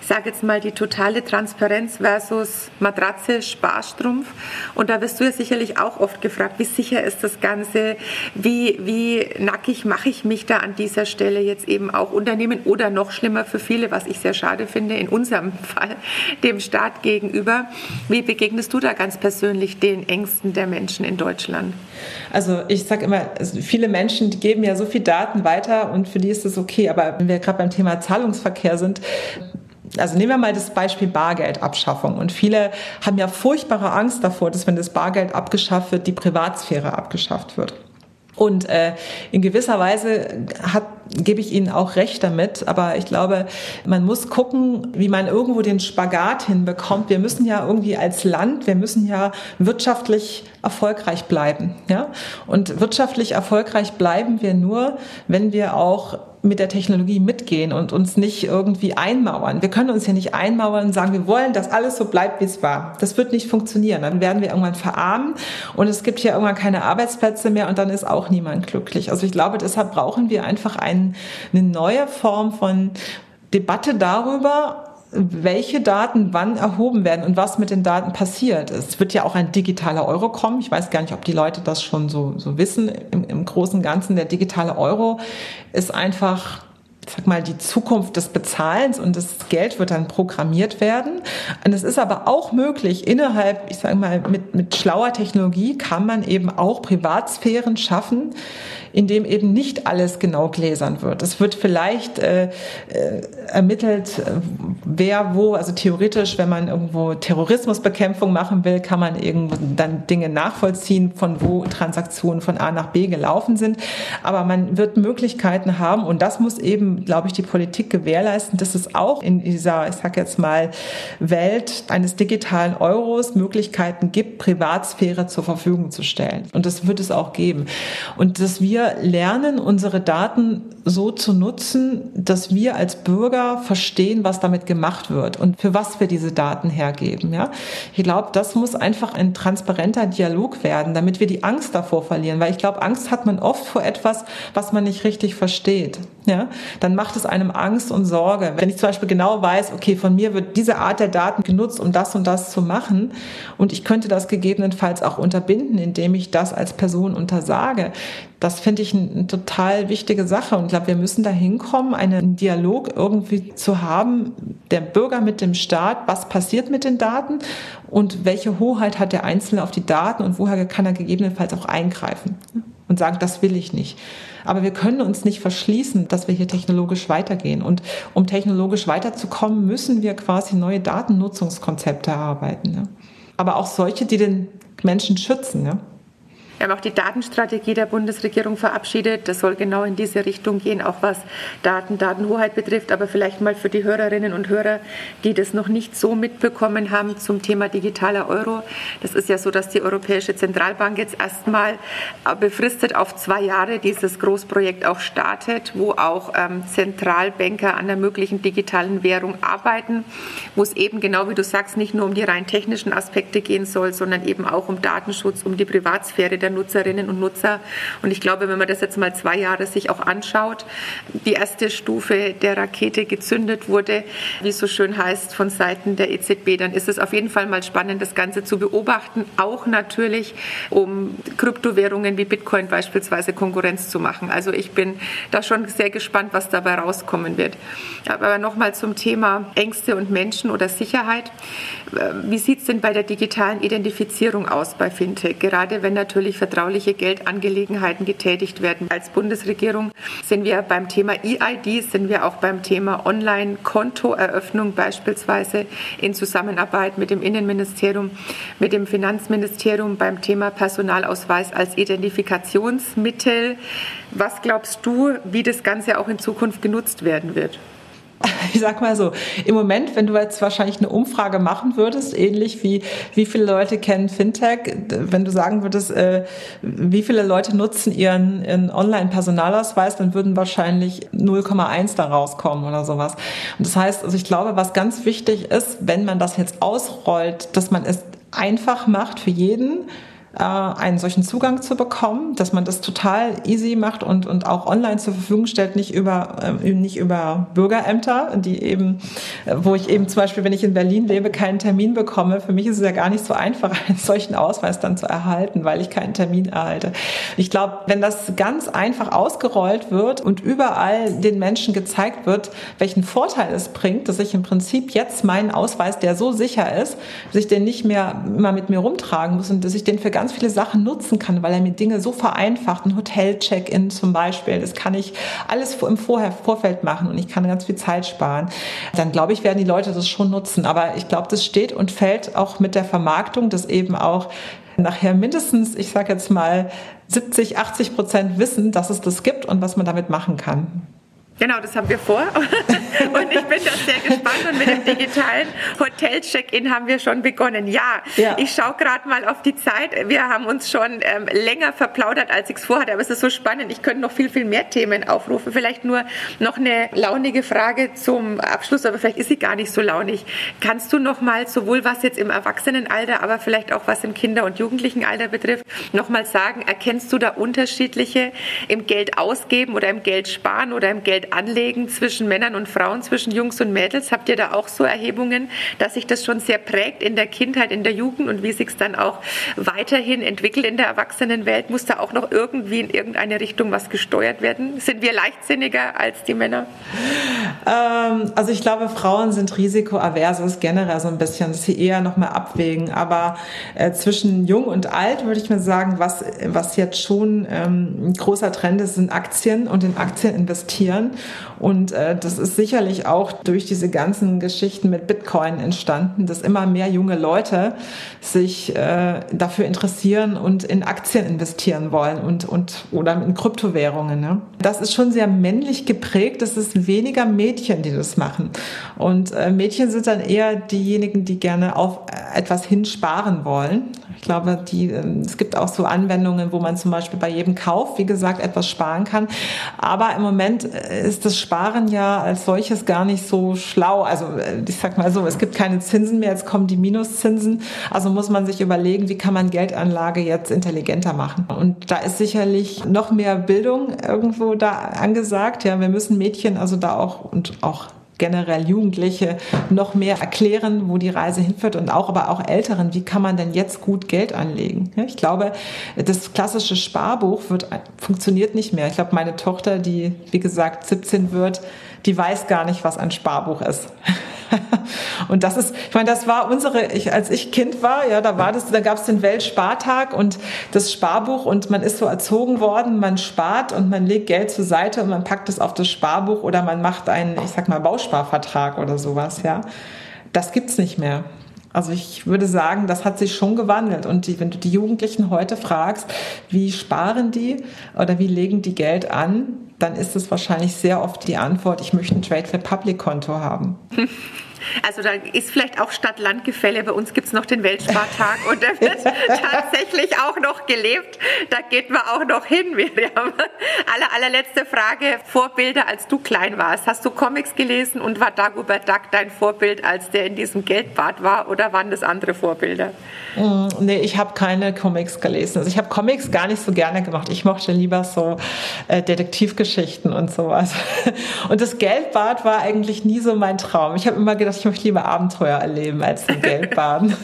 Ich sage jetzt mal die totale Transparenz versus Matratze, Sparstrumpf. Und da wirst du ja sicherlich auch oft gefragt, wie sicher ist das Ganze, wie, wie nackig mache ich mich da an dieser Stelle jetzt eben auch Unternehmen oder oder noch schlimmer für viele, was ich sehr schade finde, in unserem [laughs] Fall dem Staat gegenüber. Wie begegnest du da ganz persönlich den Ängsten der Menschen in Deutschland? Also ich sage immer, viele Menschen geben ja so viel Daten weiter und für die ist es okay. Aber wenn wir gerade beim Thema Zahlungsverkehr sind, also nehmen wir mal das Beispiel Bargeldabschaffung. Und viele haben ja furchtbare Angst davor, dass wenn das Bargeld abgeschafft wird, die Privatsphäre abgeschafft wird. Und äh, in gewisser Weise hat, gebe ich Ihnen auch recht damit, aber ich glaube, man muss gucken, wie man irgendwo den Spagat hinbekommt. Wir müssen ja irgendwie als Land, wir müssen ja wirtschaftlich erfolgreich bleiben. Ja? Und wirtschaftlich erfolgreich bleiben wir nur, wenn wir auch mit der Technologie mitgehen und uns nicht irgendwie einmauern. Wir können uns ja nicht einmauern und sagen, wir wollen, dass alles so bleibt, wie es war. Das wird nicht funktionieren. Dann werden wir irgendwann verarmen und es gibt hier irgendwann keine Arbeitsplätze mehr und dann ist auch niemand glücklich. Also ich glaube, deshalb brauchen wir einfach ein, eine neue Form von Debatte darüber, welche Daten wann erhoben werden und was mit den Daten passiert. Es wird ja auch ein digitaler Euro kommen. Ich weiß gar nicht, ob die Leute das schon so, so wissen. Im, Im Großen und Ganzen, der digitale Euro ist einfach sag mal, die Zukunft des Bezahlens und das Geld wird dann programmiert werden. Und es ist aber auch möglich, innerhalb, ich sage mal, mit, mit schlauer Technologie kann man eben auch Privatsphären schaffen, in dem eben nicht alles genau gläsern wird. Es wird vielleicht äh, äh, ermittelt, äh, wer wo, also theoretisch, wenn man irgendwo Terrorismusbekämpfung machen will, kann man irgendwo dann Dinge nachvollziehen, von wo Transaktionen von A nach B gelaufen sind. Aber man wird Möglichkeiten haben und das muss eben, glaube ich, die Politik gewährleisten, dass es auch in dieser, ich sag jetzt mal, Welt eines digitalen Euros Möglichkeiten gibt, Privatsphäre zur Verfügung zu stellen. Und das wird es auch geben. Und dass wir lernen, unsere Daten so zu nutzen, dass wir als Bürger verstehen, was damit gemacht wird und für was wir diese Daten hergeben. Ja? Ich glaube, das muss einfach ein transparenter Dialog werden, damit wir die Angst davor verlieren, weil ich glaube, Angst hat man oft vor etwas, was man nicht richtig versteht. Ja? Dann macht es einem Angst und Sorge. Wenn ich zum Beispiel genau weiß, okay, von mir wird diese Art der Daten genutzt, um das und das zu machen und ich könnte das gegebenenfalls auch unterbinden, indem ich das als Person untersage, das finde ich eine total wichtige Sache und ich glaube, wir müssen da hinkommen, einen Dialog irgendwie zu haben, der Bürger mit dem Staat, was passiert mit den Daten und welche Hoheit hat der Einzelne auf die Daten und woher kann er gegebenenfalls auch eingreifen und sagen, das will ich nicht. Aber wir können uns nicht verschließen, dass wir hier technologisch weitergehen. Und um technologisch weiterzukommen, müssen wir quasi neue Datennutzungskonzepte erarbeiten. Aber auch solche, die den Menschen schützen. Wir haben auch die Datenstrategie der Bundesregierung verabschiedet. Das soll genau in diese Richtung gehen, auch was Daten, Datenhoheit betrifft. Aber vielleicht mal für die Hörerinnen und Hörer, die das noch nicht so mitbekommen haben zum Thema digitaler Euro. Das ist ja so, dass die Europäische Zentralbank jetzt erstmal befristet auf zwei Jahre dieses Großprojekt auch startet, wo auch ähm, Zentralbanker an der möglichen digitalen Währung arbeiten, wo es eben genau wie du sagst, nicht nur um die rein technischen Aspekte gehen soll, sondern eben auch um Datenschutz, um die Privatsphäre der Nutzerinnen und Nutzer. Und ich glaube, wenn man das jetzt mal zwei Jahre sich auch anschaut, die erste Stufe der Rakete gezündet wurde, wie es so schön heißt, von Seiten der EZB, dann ist es auf jeden Fall mal spannend, das Ganze zu beobachten, auch natürlich, um Kryptowährungen wie Bitcoin beispielsweise Konkurrenz zu machen. Also ich bin da schon sehr gespannt, was dabei rauskommen wird. Aber nochmal zum Thema Ängste und Menschen oder Sicherheit. Wie sieht es denn bei der digitalen Identifizierung aus bei Fintech? Gerade wenn natürlich vertrauliche Geldangelegenheiten getätigt werden. Als Bundesregierung sind wir beim Thema EID, sind wir auch beim Thema Online-Kontoeröffnung beispielsweise in Zusammenarbeit mit dem Innenministerium, mit dem Finanzministerium beim Thema Personalausweis als Identifikationsmittel. Was glaubst du, wie das Ganze auch in Zukunft genutzt werden wird? [laughs] ich sag mal so, im Moment, wenn du jetzt wahrscheinlich eine Umfrage machen würdest, ähnlich wie wie viele Leute kennen Fintech, wenn du sagen würdest, äh, wie viele Leute nutzen ihren, ihren Online-Personalausweis, dann würden wahrscheinlich 0,1 da rauskommen oder sowas. Und das heißt, also ich glaube, was ganz wichtig ist, wenn man das jetzt ausrollt, dass man es einfach macht für jeden, einen solchen Zugang zu bekommen, dass man das total easy macht und, und auch online zur Verfügung stellt, nicht über, äh, nicht über Bürgerämter, die eben, äh, wo ich eben zum Beispiel, wenn ich in Berlin lebe, keinen Termin bekomme. Für mich ist es ja gar nicht so einfach, [laughs] einen solchen Ausweis dann zu erhalten, weil ich keinen Termin erhalte. Ich glaube, wenn das ganz einfach ausgerollt wird und überall den Menschen gezeigt wird, welchen Vorteil es bringt, dass ich im Prinzip jetzt meinen Ausweis, der so sicher ist, dass ich den nicht mehr immer mit mir rumtragen muss und dass ich den für ganz viele Sachen nutzen kann, weil er mir Dinge so vereinfacht. Ein Hotel-Check-In zum Beispiel, das kann ich alles im Vorher, Vorfeld machen und ich kann ganz viel Zeit sparen. Dann glaube ich, werden die Leute das schon nutzen. Aber ich glaube, das steht und fällt auch mit der Vermarktung, dass eben auch nachher mindestens, ich sage jetzt mal, 70, 80 Prozent wissen, dass es das gibt und was man damit machen kann. Genau, das haben wir vor. [laughs] Und ich bin da sehr gespannt. Und mit dem digitalen Hotel-Check-In haben wir schon begonnen. Ja, ja. ich schaue gerade mal auf die Zeit. Wir haben uns schon ähm, länger verplaudert, als ich es vorhatte. Aber es ist so spannend. Ich könnte noch viel, viel mehr Themen aufrufen. Vielleicht nur noch eine launige Frage zum Abschluss, aber vielleicht ist sie gar nicht so launig. Kannst du noch mal, sowohl was jetzt im Erwachsenenalter, aber vielleicht auch was im Kinder- und Jugendlichenalter betrifft, noch mal sagen, erkennst du da unterschiedliche im Geld ausgeben oder im Geld sparen oder im Geld anlegen zwischen Männern und Frauen, zwischen Jungs und Mädels? Habt ihr da auch so Erhebungen, dass sich das schon sehr prägt in der Kindheit, in der Jugend und wie sich es dann auch weiterhin entwickelt in der Erwachsenenwelt? Muss da auch noch irgendwie in irgendeine Richtung was gesteuert werden? Sind wir leichtsinniger als die Männer? Ähm, also ich glaube, Frauen sind risikoavers, das ist generell so ein bisschen, dass sie eher nochmal abwägen. Aber äh, zwischen jung und alt würde ich mal sagen, was, was jetzt schon ähm, ein großer Trend ist, sind Aktien und in Aktien investieren. Und äh, das ist sicherlich auch durch diese ganzen Geschichten mit Bitcoin entstanden, dass immer mehr junge Leute sich äh, dafür interessieren und in Aktien investieren wollen und, und oder in Kryptowährungen. Ne? Das ist schon sehr männlich geprägt. Es ist weniger Mädchen, die das machen. Und äh, Mädchen sind dann eher diejenigen, die gerne auf etwas hinsparen wollen. Ich glaube, die, äh, es gibt auch so Anwendungen, wo man zum Beispiel bei jedem Kauf, wie gesagt, etwas sparen kann. Aber im Moment äh, ist das Sparen ja als solches gar nicht so schlau. Also äh, ich sag mal so, es gibt keine Zinsen mehr, jetzt kommen die Minuszinsen. Also muss man sich überlegen, wie kann man Geldanlage jetzt intelligenter machen. Und da ist sicherlich noch mehr Bildung irgendwo da angesagt. Ja, wir müssen Mädchen also da auch und auch generell Jugendliche noch mehr erklären, wo die Reise hinführt und auch aber auch Älteren, wie kann man denn jetzt gut Geld anlegen? Ich glaube, das klassische Sparbuch wird, funktioniert nicht mehr. Ich glaube, meine Tochter, die wie gesagt 17 wird, die weiß gar nicht, was ein Sparbuch ist. [laughs] und das ist, ich meine, das war unsere, ich, als ich Kind war, ja, da war das, da gab es den Weltspartag und das Sparbuch und man ist so erzogen worden, man spart und man legt Geld zur Seite und man packt es auf das Sparbuch oder man macht einen, ich sag mal, Bausparvertrag oder sowas, ja. Das gibt's nicht mehr. Also ich würde sagen, das hat sich schon gewandelt. Und die, wenn du die Jugendlichen heute fragst, wie sparen die oder wie legen die Geld an, dann ist es wahrscheinlich sehr oft die Antwort, ich möchte ein Trade for Public Konto haben. [laughs] Also da ist vielleicht auch Stadt-Land-Gefälle. Bei uns gibt es noch den Weltspartag und der wird [laughs] tatsächlich auch noch gelebt. Da geht man auch noch hin, Miriam. Aller, allerletzte Frage. Vorbilder, als du klein warst. Hast du Comics gelesen und war Dagobert Duck dein Vorbild, als der in diesem Geldbad war oder waren das andere Vorbilder? Mm, nee, ich habe keine Comics gelesen. Also ich habe Comics gar nicht so gerne gemacht. Ich mochte lieber so äh, Detektivgeschichten und sowas. [laughs] Und das Geldbad war eigentlich nie so mein Traum. Ich habe immer gedacht, ich möchte lieber Abenteuer erleben als ein Geldbaden.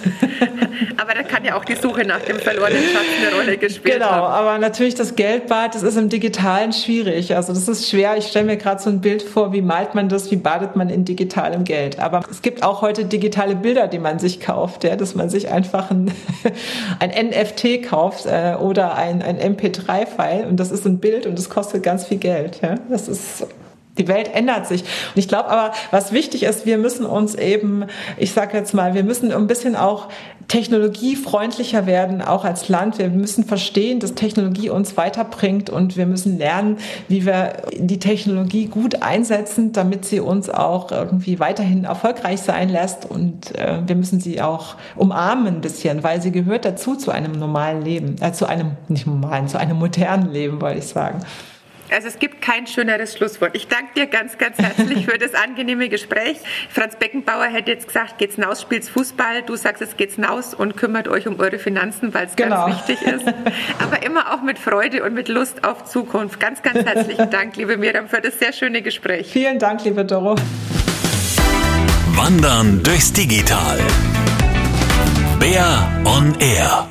[laughs] aber da kann ja auch die Suche nach dem verlorenen Schatz eine Rolle gespielt genau, haben. Genau, aber natürlich das Geldbad, das ist im Digitalen schwierig. Also das ist schwer. Ich stelle mir gerade so ein Bild vor, wie malt man das, wie badet man in digitalem Geld. Aber es gibt auch heute digitale Bilder, die man sich kauft, ja, dass man sich einfach ein, [laughs] ein NFT kauft äh, oder ein, ein MP3-File und das ist ein Bild und das kostet ganz viel Geld. Ja. Das ist die Welt ändert sich. Und ich glaube aber, was wichtig ist, wir müssen uns eben, ich sage jetzt mal, wir müssen ein bisschen auch technologiefreundlicher werden, auch als Land. Wir müssen verstehen, dass Technologie uns weiterbringt und wir müssen lernen, wie wir die Technologie gut einsetzen, damit sie uns auch irgendwie weiterhin erfolgreich sein lässt. Und äh, wir müssen sie auch umarmen ein bisschen, weil sie gehört dazu zu einem normalen Leben, äh, zu einem, nicht normalen, zu einem modernen Leben, wollte ich sagen. Also es gibt kein schöneres Schlusswort. Ich danke dir ganz, ganz herzlich für das angenehme Gespräch. Franz Beckenbauer hätte jetzt gesagt, geht's hinaus, spielt's Fußball. Du sagst, es geht's hinaus und kümmert euch um eure Finanzen, weil es genau. ganz wichtig ist. Aber immer auch mit Freude und mit Lust auf Zukunft. Ganz, ganz herzlichen Dank, liebe Miriam, für das sehr schöne Gespräch. Vielen Dank, liebe Doro. Wandern durchs Digital. Bär on Air.